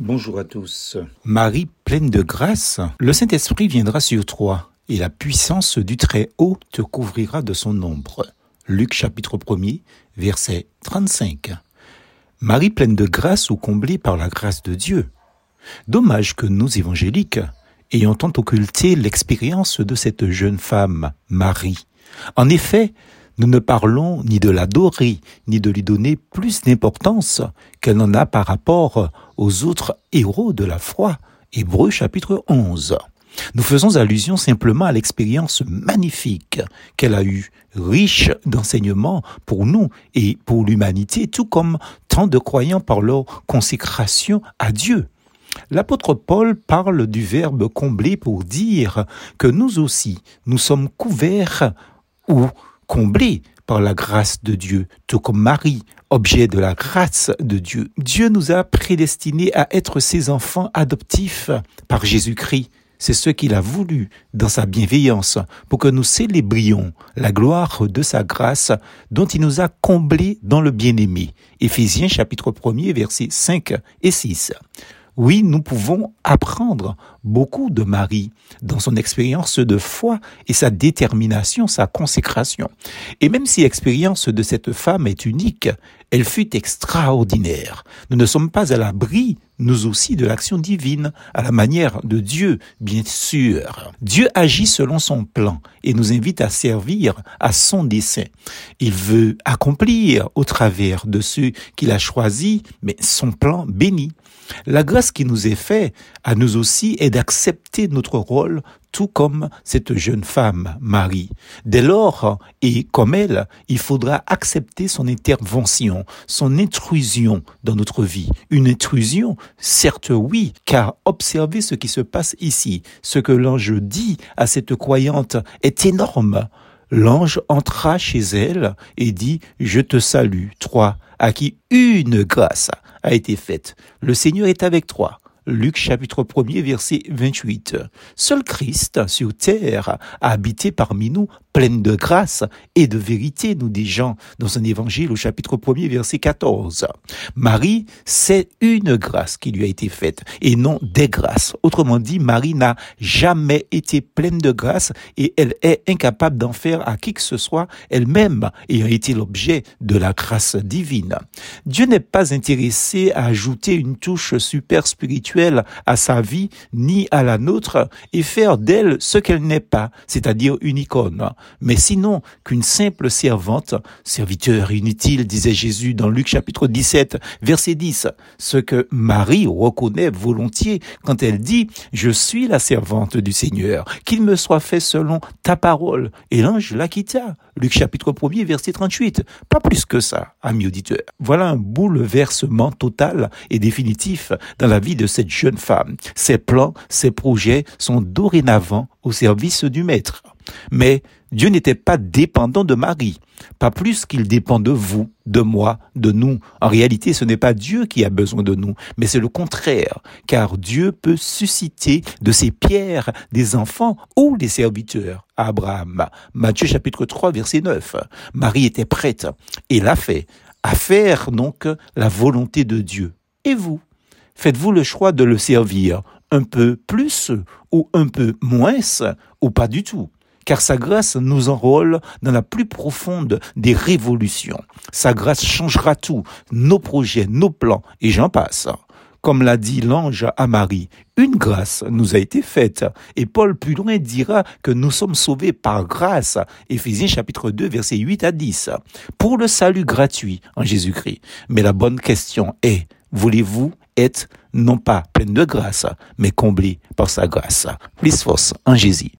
Bonjour à tous. Marie pleine de grâce, le Saint-Esprit viendra sur toi, et la puissance du Très-Haut te couvrira de son ombre. Luc chapitre 1er, verset 35. Marie pleine de grâce ou comblée par la grâce de Dieu. Dommage que nous, évangéliques, ayons tant occulté l'expérience de cette jeune femme, Marie. En effet, nous ne parlons ni de l'adorer, ni de lui donner plus d'importance qu'elle n'en a par rapport aux autres héros de la foi. Hébreu chapitre 11. Nous faisons allusion simplement à l'expérience magnifique qu'elle a eue, riche d'enseignements pour nous et pour l'humanité, tout comme tant de croyants par leur consécration à Dieu. L'apôtre Paul parle du verbe combler pour dire que nous aussi, nous sommes couverts ou comblés par la grâce de Dieu, tout comme Marie, objet de la grâce de Dieu. Dieu nous a prédestinés à être ses enfants adoptifs par Jésus-Christ. C'est ce qu'il a voulu dans sa bienveillance pour que nous célébrions la gloire de sa grâce dont il nous a comblés dans le bien-aimé. Éphésiens chapitre 1er versets 5 et 6. Oui, nous pouvons apprendre beaucoup de Marie dans son expérience de foi et sa détermination, sa consécration. Et même si l'expérience de cette femme est unique, elle fut extraordinaire. Nous ne sommes pas à l'abri, nous aussi, de l'action divine, à la manière de Dieu, bien sûr. Dieu agit selon son plan et nous invite à servir à son dessein. Il veut accomplir au travers de ceux qu'il a choisis, mais son plan béni. La grâce qui nous est faite à nous aussi est d'accepter notre rôle tout comme cette jeune femme, Marie. Dès lors, et comme elle, il faudra accepter son intervention, son intrusion dans notre vie. Une intrusion, certes oui, car observez ce qui se passe ici. Ce que l'ange dit à cette croyante est énorme. L'ange entra chez elle et dit, Je te salue, toi, à qui une grâce a été faite. Le Seigneur est avec toi. Luc chapitre 1er verset 28. Seul Christ sur terre a habité parmi nous pleine de grâce et de vérité, nous dit Jean dans son évangile au chapitre 1er verset 14. Marie, c'est une grâce qui lui a été faite et non des grâces. Autrement dit, Marie n'a jamais été pleine de grâce et elle est incapable d'en faire à qui que ce soit elle-même ayant été l'objet de la grâce divine. Dieu n'est pas intéressé à ajouter une touche super spirituelle à sa vie ni à la nôtre et faire d'elle ce qu'elle n'est pas, c'est-à-dire une icône mais sinon qu'une simple servante, serviteur inutile, disait Jésus dans Luc chapitre 17, verset 10, ce que Marie reconnaît volontiers quand elle dit, je suis la servante du Seigneur, qu'il me soit fait selon ta parole. Et l'ange la quitta. Luc chapitre 1 verset 38. Pas plus que ça, ami auditeur. Voilà un bouleversement total et définitif dans la vie de cette jeune femme. Ses plans, ses projets sont dorénavant au service du Maître. Mais Dieu n'était pas dépendant de Marie, pas plus qu'il dépend de vous, de moi, de nous. En réalité, ce n'est pas Dieu qui a besoin de nous, mais c'est le contraire, car Dieu peut susciter de ses pierres des enfants ou des serviteurs. Abraham, Matthieu chapitre 3, verset 9. Marie était prête et l'a fait, à faire donc la volonté de Dieu. Et vous Faites-vous le choix de le servir un peu plus ou un peu moins ou pas du tout? Car sa grâce nous enrôle dans la plus profonde des révolutions. Sa grâce changera tout, nos projets, nos plans, et j'en passe. Comme l'a dit l'ange à Marie, une grâce nous a été faite. Et Paul plus loin dira que nous sommes sauvés par grâce. Éphésiens chapitre 2 versets 8 à 10. Pour le salut gratuit en Jésus-Christ. Mais la bonne question est, voulez-vous être non pas pleine de grâce, mais comblé par sa grâce? Plus force en Jésus.